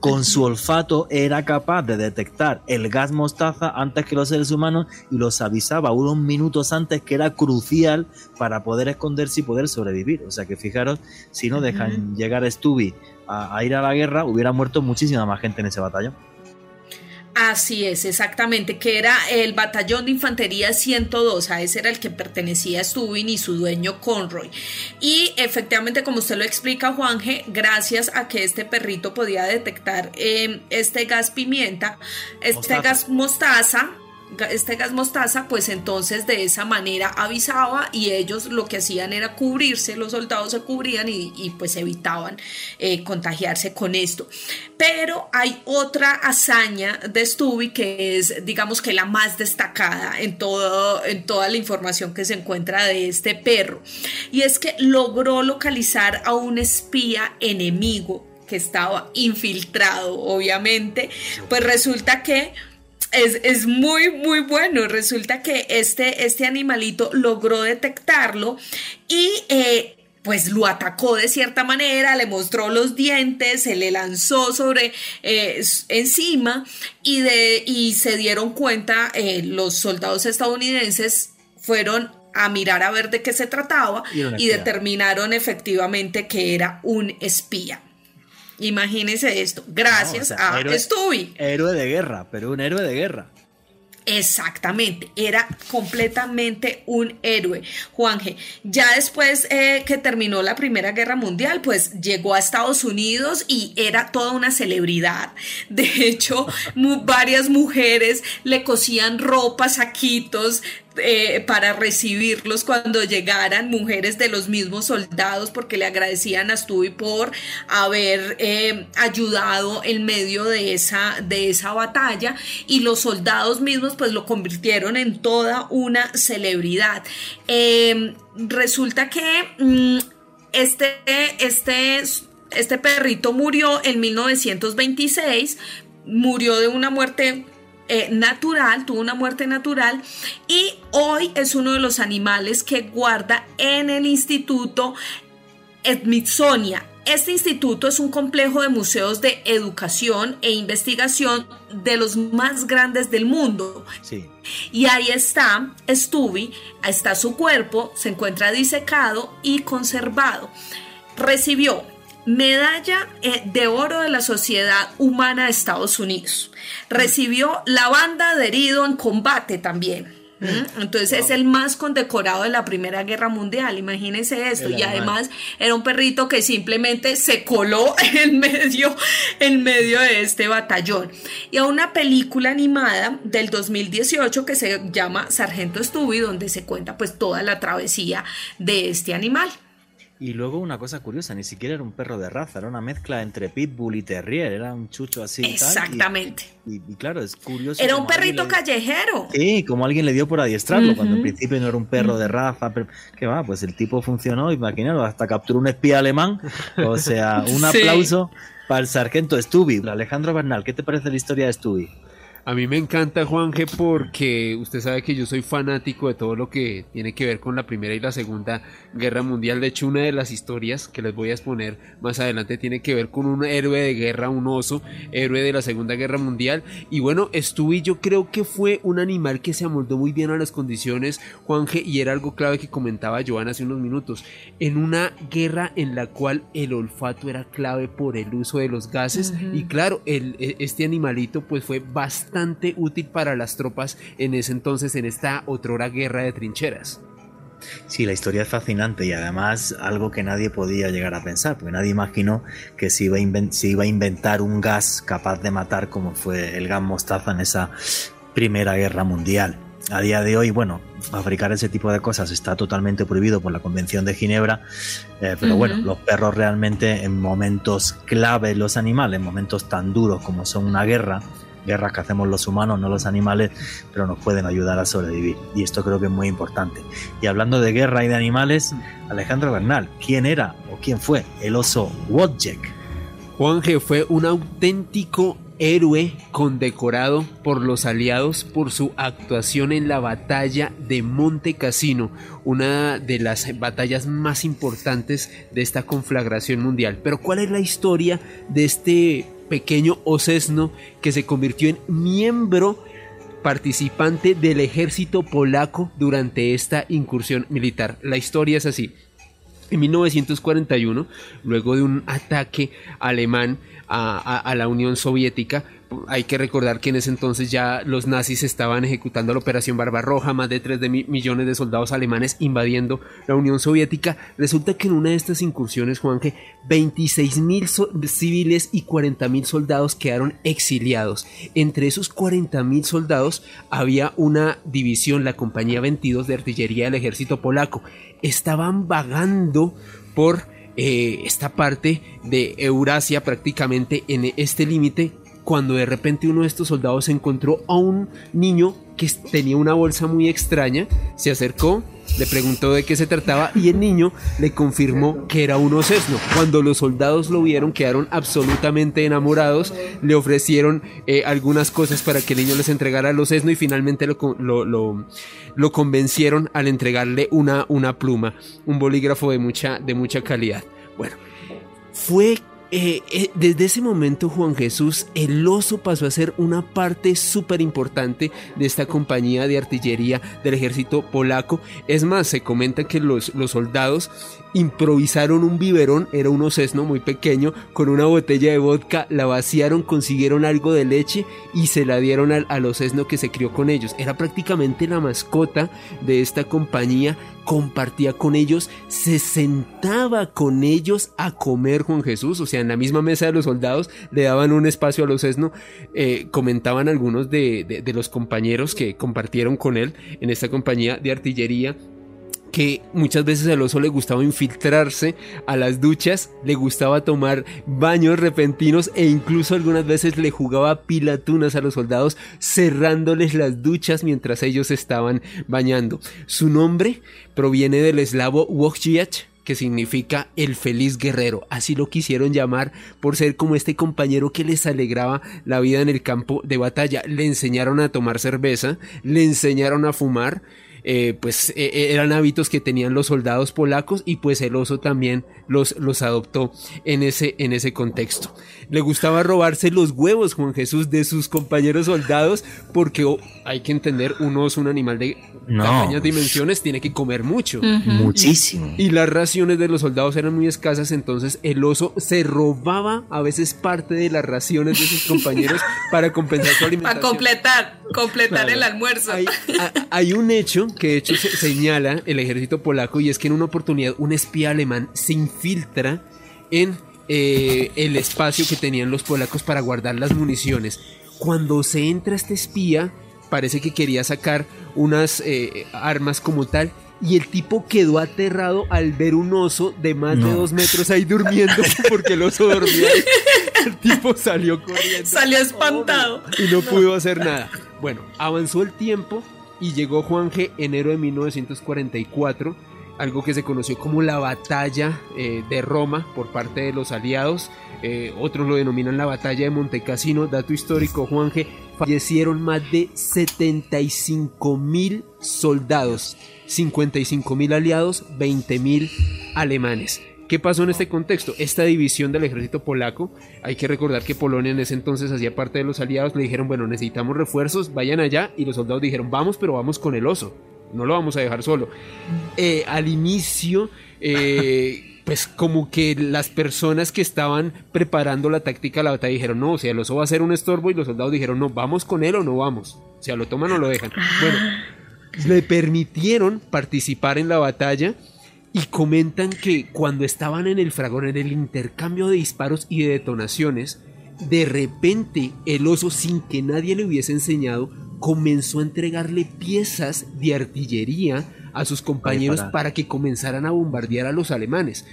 con su olfato era capaz de detectar el gas mostaza antes que los seres humanos y los avisaba unos minutos antes que era crucial para poder esconderse y poder sobrevivir. O sea que fijaros, si no dejan llegar a Stubby a ir a la guerra, hubiera muerto muchísima más gente en ese batallón. Así es, exactamente, que era el batallón de infantería 102, a ese era el que pertenecía a Stubin y su dueño Conroy. Y efectivamente, como usted lo explica, Juanje, gracias a que este perrito podía detectar eh, este gas pimienta, este gas mostaza, este gas mostaza, pues entonces de esa manera avisaba y ellos lo que hacían era cubrirse, los soldados se cubrían y, pues evitaban eh, contagiarse con esto. Pero hay otra hazaña de Stubby que es, digamos que la más destacada en, todo, en toda la información que se encuentra de este perro. Y es que logró localizar a un espía enemigo que estaba infiltrado, obviamente. Pues resulta que es, muy, muy bueno. Resulta que este, este animalito logró detectarlo y eh, pues lo atacó de cierta manera, le mostró los dientes, se le lanzó sobre eh, encima y, de, y se dieron cuenta eh, los soldados estadounidenses fueron a mirar a ver de qué se trataba y determinaron efectivamente que era un espía. Imagínese esto, gracias a héroe, Héroe de guerra, pero un héroe de guerra. Exactamente, era completamente un héroe, Juanje. Ya después eh, que terminó la Primera Guerra Mundial, pues llegó a Estados Unidos y era toda una celebridad. De hecho, varias mujeres le cosían ropa, saquitos eh, para recibirlos cuando llegaran mujeres de los mismos soldados porque le agradecían a Stubby por haber eh, ayudado en medio de esa, de esa batalla y los soldados mismos pues lo convirtieron en toda una celebridad. Em, resulta que mm, este, este, este perrito murió en 1926, murió de una muerte eh, natural, tuvo una muerte natural y hoy es uno de los animales que guarda en el Instituto Smithsonian. Este instituto es un complejo de museos de educación e investigación de los más grandes del mundo. Y ahí está Stubby, está su cuerpo, se encuentra disecado y conservado. Recibió medalla eh, de oro de la Sociedad Humana de Estados Unidos. Recibió la banda de herido en combate también. Entonces es el más condecorado de la Primera Guerra Mundial, imagínense esto. y además era un perrito que simplemente se coló en medio, en medio de este batallón. Y a una película animada del 2018 que se llama Sargento Stubby, donde se cuenta pues toda la travesía de este animal. Y luego una cosa curiosa, ni siquiera era un perro de raza, era una mezcla entre pitbull y terrier, era un chucho así. Exactamente. y, claro, es curioso. Era un perrito callejero. Sí, como alguien le dio por adiestrarlo, cuando en principio no era un perro de raza. Pero, ¿Qué va? Pues el tipo funcionó, imaginaros, hasta capturó un espía alemán. O sea, un aplauso para el sargento Stubby. Alejandro Bernal, ¿qué te parece la historia de Stubby? A mí me encanta Juanje porque usted sabe que yo soy fanático de todo lo que tiene que ver con la Primera y la Segunda Guerra Mundial. De hecho, una de las historias que les voy a exponer más adelante tiene que ver con un héroe de guerra, un oso, héroe de la Segunda Guerra Mundial. Y bueno, Stewie yo creo que fue un animal que se amoldó muy bien a las condiciones, Juanje, y era algo clave que comentaba Joan hace unos minutos. En una guerra en la cual el olfato era clave por el uso de los gases. Y claro, el, e, este animalito pues fue bastante bastante útil para las tropas en ese entonces en esta otrora guerra de trincheras. Sí, la historia es fascinante y además algo que nadie podía llegar a pensar, porque nadie imaginó que se iba, a se iba a inventar un gas capaz de matar como fue el gas mostaza en esa Primera Guerra Mundial. A día de hoy, bueno, fabricar ese tipo de cosas está totalmente prohibido por la Convención de Ginebra, eh, pero bueno, los perros realmente en momentos clave, los animales, en momentos tan duros como son una guerra, guerras que hacemos los humanos, no los animales, pero nos pueden ayudar a sobrevivir. Y esto creo que es muy importante. Y hablando de guerra y de animales, Alejandro Bernal, ¿quién era o quién fue el oso Wojciech? Juanje fue un auténtico héroe condecorado por los aliados por su actuación en la batalla de Monte Cassino, una de las batallas más importantes de esta conflagración mundial. Pero ¿cuál es la historia de este pequeño Osesno que se convirtió en miembro participante del ejército polaco durante esta incursión militar? La historia es así. En 1941, luego de un ataque alemán a, la Unión Soviética, hay que recordar que en ese entonces ya los nazis estaban ejecutando la Operación Barbarroja, más de 3 millones de soldados alemanes invadiendo la Unión Soviética. Resulta que en una de estas incursiones, Juanje, 26 mil civiles y 40 mil soldados quedaron exiliados. Entre esos 40 mil soldados había una división, la Compañía 22 de Artillería del Ejército Polaco. Estaban vagando por eh, esta parte de Eurasia prácticamente en este límite cuando de repente uno de estos soldados encontró a un niño que tenía una bolsa muy extraña, se acercó, le preguntó de qué se trataba y el niño le confirmó que era un osesno. Cuando los soldados lo vieron quedaron absolutamente enamorados, le ofrecieron eh, algunas cosas para que el niño les entregara el osesno y finalmente lo, lo, convencieron al entregarle una, una pluma, un bolígrafo de mucha, de mucha calidad. Bueno, fue eh, eh, desde ese momento Juan Jesús, el oso pasó a ser una parte súper importante de esta compañía de artillería del ejército polaco. Es más, se comenta que los, los soldados improvisaron un biberón, era un osesno muy pequeño, con una botella de vodka, la vaciaron, consiguieron algo de leche y se la dieron al, al osesno que se crió con ellos. Era prácticamente la mascota de esta compañía, compartía con ellos, se sentaba con ellos a comer Juan Jesús, o sea, en la misma mesa de los soldados le daban un espacio al osesno, eh, comentaban algunos de los compañeros que compartieron con él en esta compañía de artillería que muchas veces al oso le gustaba infiltrarse a las duchas, le gustaba tomar baños repentinos e incluso algunas veces le jugaba pilatunas a los soldados cerrándoles las duchas mientras ellos estaban bañando. Su nombre proviene del eslavo Wojciech, que significa el feliz guerrero. Así lo quisieron llamar por ser como este compañero que les alegraba la vida en el campo de batalla. Le enseñaron a tomar cerveza, le enseñaron a fumar, eh, pues eh, eh, eran hábitos que tenían los soldados polacos y pues el oso también los, los adoptó en ese, en ese contexto. Le gustaba robarse los huevos Juan Jesús de sus compañeros soldados porque oh, hay que entender, un oso, un animal de pequeñas dimensiones, tiene que comer mucho. Muchísimo. Y, las raciones de los soldados eran muy escasas, entonces el oso se robaba a veces parte de las raciones de sus compañeros para compensar su alimentación. Para completar, completar el almuerzo. Hay, un hecho que de hecho señala el ejército polaco y es que en una oportunidad un espía alemán se infiltra en eh, el espacio que tenían los polacos para guardar las municiones. Cuando se entra este espía, parece que quería sacar unas eh, armas como tal y el tipo quedó aterrado al ver un oso de más de dos metros ahí durmiendo porque el oso dormía. El tipo salió corriendo. Salió espantado. Y no pudo hacer nada. Bueno, avanzó el tiempo y llegó Juan G. enero de 1944, algo que se conoció como la batalla eh, de Roma por parte de los aliados. Eh, otros lo denominan la batalla de Montecassino. Dato histórico, Juan G. Fallecieron más de 75 mil soldados, 55 mil aliados, 20 mil alemanes. ¿Qué pasó en este contexto? Esta división del ejército polaco, hay que recordar que Polonia en ese entonces hacía parte de los aliados, le dijeron, bueno, necesitamos refuerzos, vayan allá, y los soldados dijeron, vamos, pero vamos con el oso, no lo vamos a dejar solo. Eh, al inicio, eh, pues como que las personas que estaban preparando la táctica de la batalla dijeron, no, o sea, el oso va a ser un estorbo, y los soldados dijeron, no, vamos con él o no vamos, o sea, lo toman o lo dejan. Bueno, le permitieron participar en la batalla y comentan que cuando estaban en el fragor, en el intercambio de disparos y de detonaciones, de repente el oso, sin que nadie le hubiese enseñado, comenzó a entregarle piezas de artillería a sus compañeros para. que comenzaran a bombardear a los alemanes.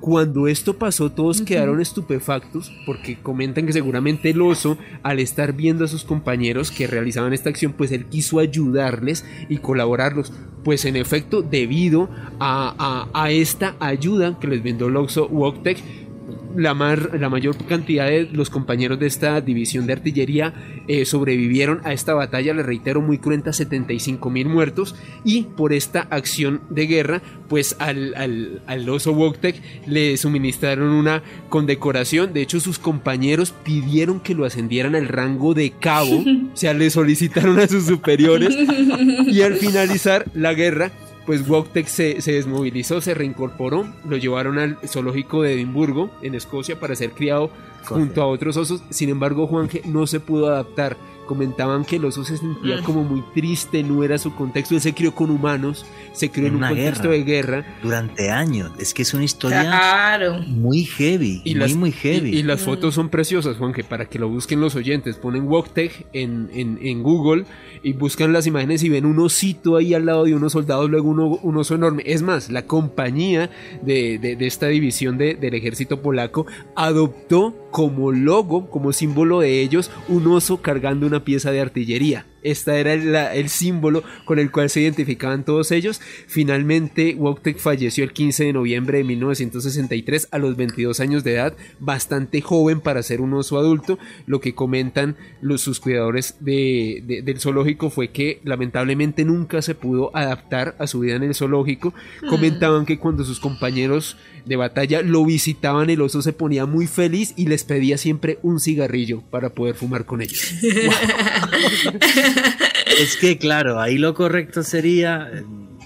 Cuando esto pasó todos quedaron estupefactos porque comentan que seguramente el oso al estar viendo a sus compañeros que realizaban esta acción pues él quiso ayudarles y colaborarlos. Pues en efecto debido a, a, esta ayuda que les brindó el oso Woktek la, la mayor cantidad de los compañeros de esta división de artillería eh, sobrevivieron a esta batalla, le reitero, muy cruenta, 75 mil muertos, y por esta acción de guerra, pues al, al, oso Woktek le suministraron una condecoración, de hecho sus compañeros pidieron que lo ascendieran al rango de cabo, o sea, le solicitaron a sus superiores, y al finalizar la guerra, pues Woktek se, se, desmovilizó, se reincorporó, lo llevaron al zoológico de Edimburgo, en Escocia, para ser criado junto a otros osos. Sin embargo, Juanje no se pudo adaptar. Comentaban que el oso se sentía como muy triste, no era su contexto, él se crió con humanos, se crió en, un contexto de guerra. Durante años, es que es una historia muy heavy, y muy, las, muy heavy. Y, las fotos son preciosas, Juan, que para que lo busquen los oyentes, ponen en, en, en, Google y buscan las imágenes y ven un osito ahí al lado de unos soldados, luego un oso enorme. Es más, la compañía de, de, esta división de, del ejército polaco adoptó como logo, como símbolo de ellos, un oso cargando una pieza de artillería. Este era el, símbolo con el cual se identificaban todos ellos. Finalmente, Wojtek falleció el 15 de noviembre de 1963 a los 22 años de edad, bastante joven para ser un oso adulto. Lo que comentan los, sus cuidadores del zoológico fue que lamentablemente nunca se pudo adaptar a su vida en el zoológico. Mm. Comentaban que cuando sus compañeros de batalla lo visitaban, el oso se ponía muy feliz y les pedía siempre un cigarrillo para poder fumar con ellos. es que, claro, ahí lo correcto sería,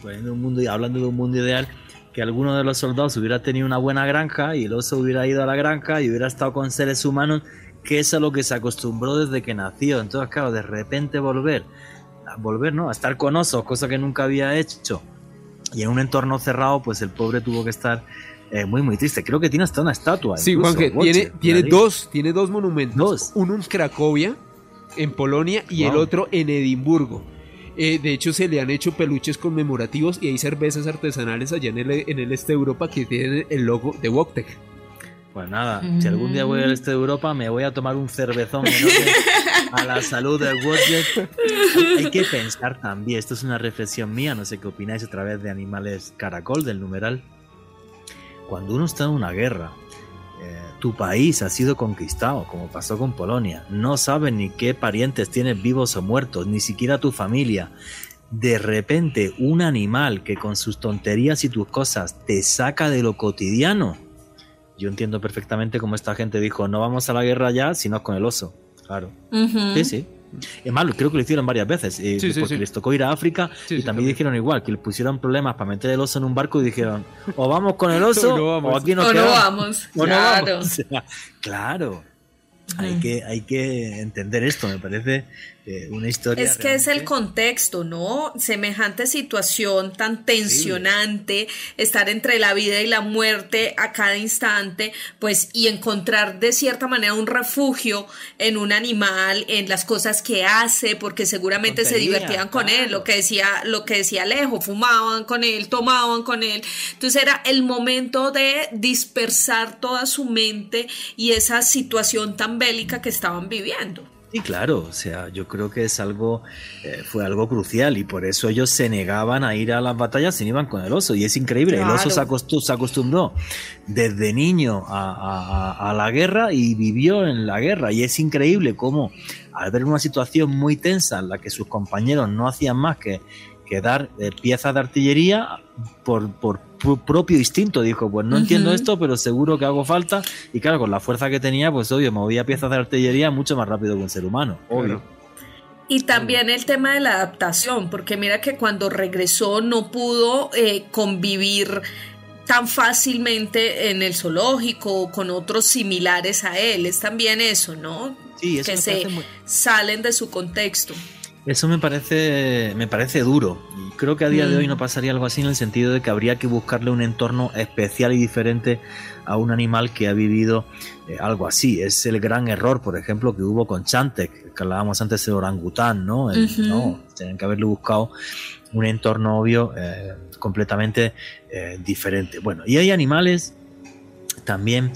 un mundo, hablando de un mundo ideal, que alguno de los soldados hubiera tenido una buena granja y el oso hubiera ido a la granja y hubiera estado con seres humanos, que es a lo que se acostumbró desde que nació. Entonces, claro, de repente volver, a volver, ¿no? A estar con osos, cosa que nunca había hecho. Y en un entorno cerrado, pues el pobre tuvo que estar eh, muy, muy triste. Creo que tiene hasta una estatua. Sí, Juan, que tiene, tiene dos, tiene dos monumentos. Uno en Cracovia en Polonia y el otro en Edimburgo. Eh, de hecho, se le han hecho peluches conmemorativos y hay cervezas artesanales allá en el, en el este de Europa que tienen el logo de Woktek. Pues nada, si algún día voy al este de Europa, me voy a tomar un cervezón a la salud del Woktek. Hay, que pensar también, esto es una reflexión mía, no sé qué opináis a través de Animales Caracol, del numeral. Cuando uno está en una guerra, tu país ha sido conquistado, como pasó con Polonia. No sabes ni qué parientes tienes vivos o muertos, ni siquiera tu familia. De repente, un animal que con sus tonterías y tus cosas te saca de lo cotidiano. Yo entiendo perfectamente cómo esta gente dijo, no vamos a la guerra ya, sino con el oso. Claro. Sí, sí. Es malo, creo que lo hicieron varias veces, eh, porque les tocó ir a África y también dijeron igual, que le pusieron problemas para meter el oso en un barco y dijeron, o vamos con el oso o, aquí nos o no vamos. claro. claro. Hay que, hay que entender esto, me parece eh, una historia. Es que es el contexto, ¿no? Semejante situación tan tensionante, estar entre la vida y la muerte a cada instante, pues, y encontrar de cierta manera un refugio en un animal, en las cosas que hace, porque seguramente se divertían con él, lo que decía, lo que decía Alejo, fumaban con él, tomaban con él. Entonces era el momento de dispersar toda su mente y esa situación tan bélica que estaban viviendo. Sí, claro, o sea, yo creo que es algo, eh, fue algo crucial y por eso ellos se negaban a ir a las batallas y iban con el oso. Y es increíble, el oso se, acostumbró, desde niño a, la guerra y vivió en la guerra. Y es increíble cómo al ver una situación muy tensa en la que sus compañeros no hacían más que, que dar eh, piezas de artillería, por, por propio instinto dijo, pues no entiendo esto, pero seguro que hago falta. Y claro, con la fuerza que tenía, pues obvio, movía piezas de artillería mucho más rápido que un ser humano, obvio. Y también el tema de la adaptación, porque mira que cuando regresó no pudo eh, convivir tan fácilmente en el zoológico con otros similares a él. Es también eso, ¿no? Sí, eso que se salen de su contexto. Eso me parece, me parece duro. Creo que a día de hoy no mm. pasaría algo así en el sentido de que habría que buscarle un entorno especial y diferente a un animal que ha vivido eh, algo así. Es el gran error, por ejemplo, que hubo con Chantec, que hablábamos antes del orangután, ¿no? No, tienen que haberle buscado un entorno obvio eh, completamente eh, diferente. Bueno, y hay animales también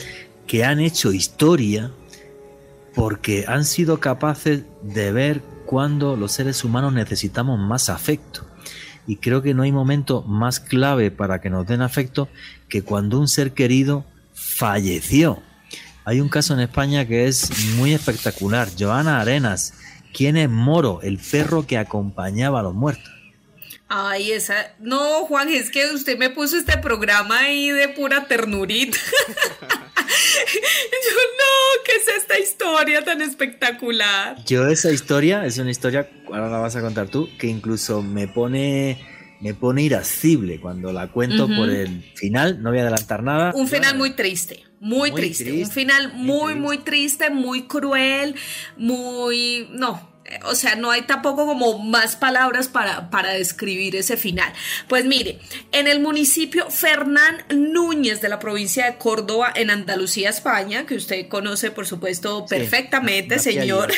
que han hecho historia porque han sido capaces de ver cuando los seres humanos necesitamos más afecto. Y creo que no hay momento más clave para que nos den afecto que cuando un ser querido falleció. Hay un caso en España que es muy espectacular. Joana Arenas. ¿Quién es Moro, el perro que acompañaba a los muertos? Ay, esa. No, Juan, es que usted me puso este programa ahí de pura ternurita. Yo no, ¿qué es esta historia tan espectacular? Yo esa historia es una historia, ahora la vas a contar tú, que incluso me pone me pone irascible cuando la cuento por el final, no voy a adelantar nada. Un final muy triste, muy, triste. un final muy, muy triste, muy cruel, muy... No, o sea, no hay tampoco como más palabras para, para, describir ese final. Pues mire, en el municipio Fernán Núñez de la provincia de Córdoba, en Andalucía, España, que usted conoce por supuesto perfectamente, señor,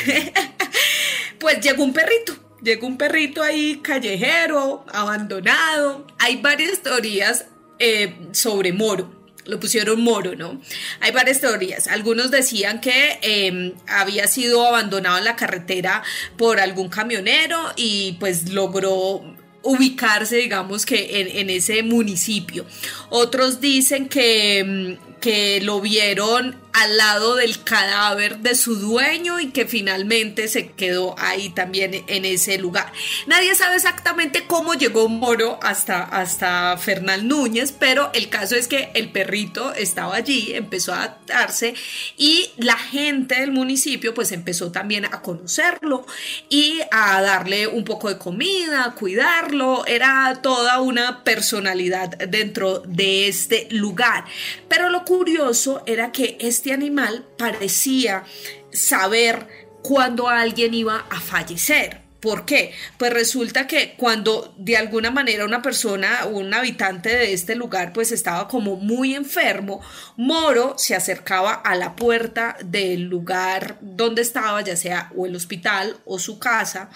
pues llegó un perrito. Llegó un perrito ahí callejero, abandonado. Hay varias teorías eh, sobre Moro lo pusieron Moro, ¿no? Hay varias teorías. Algunos decían que em, había sido abandonado en la carretera por algún camionero y pues logró ubicarse, digamos que en, en ese municipio. Otros dicen que, em, que lo vieron al lado del cadáver de su dueño y que finalmente se quedó ahí también en ese lugar. Nadie sabe exactamente cómo llegó Moro hasta, hasta Fernán Núñez, pero el caso es que el perrito estaba allí, empezó a adaptarse y la gente del municipio pues empezó también a conocerlo y a darle un poco de comida, a cuidarlo, era toda una personalidad dentro de este lugar. Pero lo curioso era que este este animal parecía saber cuándo alguien iba a fallecer. ¿Por qué? Pues resulta que cuando de alguna manera una persona, un habitante de este lugar, pues estaba como muy enfermo, Moro se acercaba a la puerta del lugar donde estaba, ya sea o el hospital o su casa,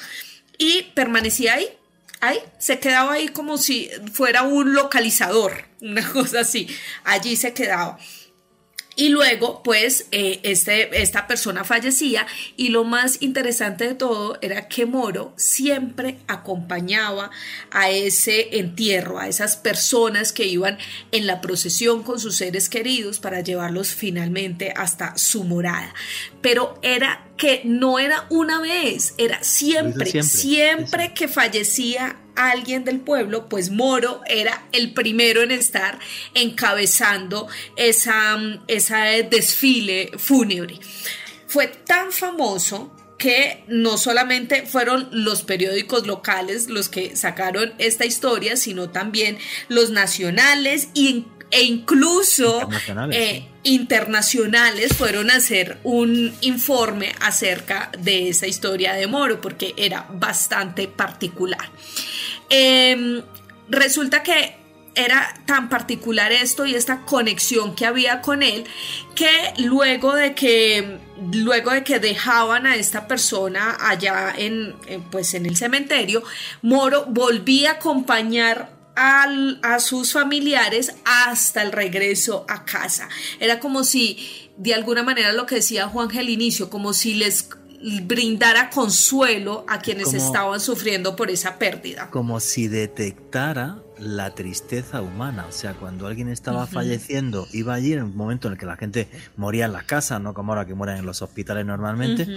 y permanecía ahí. Ahí, se quedaba ahí como si fuera un localizador, una cosa así. Allí se quedaba. Y luego, pues, eh, este, esta persona fallecía y lo más interesante de todo era que Moro siempre acompañaba a ese entierro, a esas personas que iban en la procesión con sus seres queridos para llevarlos finalmente hasta su morada. Pero era que no era una vez, era siempre, siempre, que fallecía alguien del pueblo, pues Moro era el primero en estar encabezando esa, esa desfile fúnebre. Fue tan famoso que no solamente fueron los periódicos locales los que sacaron esta historia, sino también los nacionales y e incluso eh, internacionales, fueron a hacer un informe acerca de esa historia de Moro porque era bastante particular. Em, resulta que era tan particular esto y esta conexión que había con él que luego de que luego de que dejaban a esta persona allá en pues en el cementerio Moro volvía a acompañar a sus familiares hasta el regreso a casa. Era como si, de alguna manera, lo que decía Juan al inicio, como si les brindara consuelo a quienes estaban sufriendo por esa pérdida. Como si detectara la tristeza humana. O sea, cuando alguien estaba falleciendo, iba allí en un momento en el que la gente moría en la casa, no como ahora que mueren en los hospitales normalmente,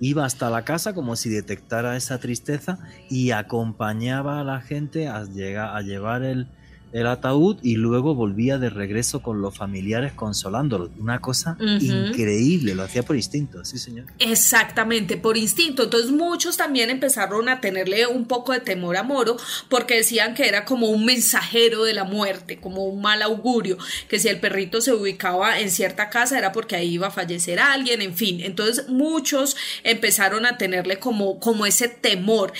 iba hasta la casa como si detectara esa tristeza y acompañaba a la gente a, llegar, a llevar el, el ataúd y luego volvía de regreso con los familiares consolándolos. Una cosa increíble, lo hacía por instinto, sí señor. Exactamente, por instinto. Entonces muchos también empezaron a tenerle un poco de temor a Moro porque decían que era como un mensajero de la muerte, como un mal augurio, que si el perrito se ubicaba en cierta casa era porque ahí iba a fallecer alguien, en fin. Entonces muchos empezaron a tenerle como, como ese temor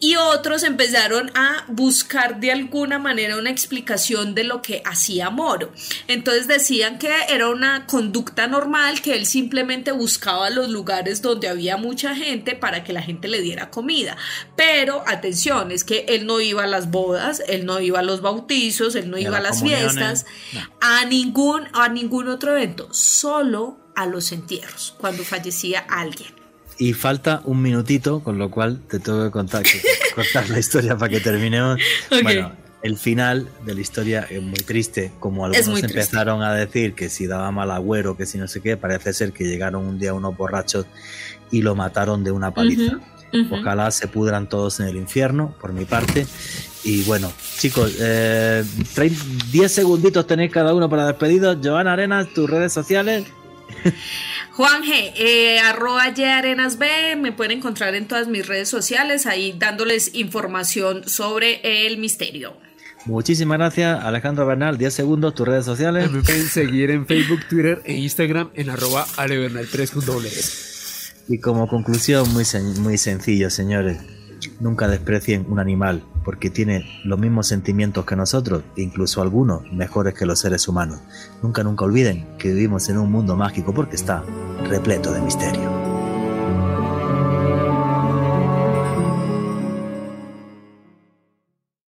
y otros empezaron a buscar de alguna manera una explicación de lo que hacía Moro. Entonces decían que era una conducta normal, que él simplemente buscaba los lugares donde había mucha gente para que la gente le diera comida. Pero atención, es que él no iba a las bodas, él no iba a los bautizos, él no iba a las fiestas, a ningún a ningún otro evento, solo a los entierros, cuando fallecía alguien. Y falta un minutito, con lo cual te tengo que contar, cortar la historia para que terminemos. Bueno, el final de la historia es muy triste, como algunos empezaron a decir que si daba mal agüero, que si no sé qué, parece ser que llegaron un día unos borrachos y lo mataron de una paliza. Ojalá se pudran todos en el infierno, por mi parte. Y bueno, chicos, eh, 10 segunditos tenéis cada uno para despedidos. Joana Arenas, tus redes sociales. Juan G, eh, arroba Arenas B, me pueden encontrar en todas mis redes sociales, ahí dándoles información sobre el misterio. Muchísimas gracias, Alejandro Bernal. 10 segundos, tus redes sociales. Me pueden seguir en Facebook, Twitter e Instagram en arroba alebernal 3 Y como conclusión, muy, muy sencillo, señores. Nunca desprecien un animal, porque tiene los mismos sentimientos que nosotros, e incluso algunos mejores que los seres humanos. Nunca, nunca olviden que vivimos en un mundo mágico porque está repleto de misterio.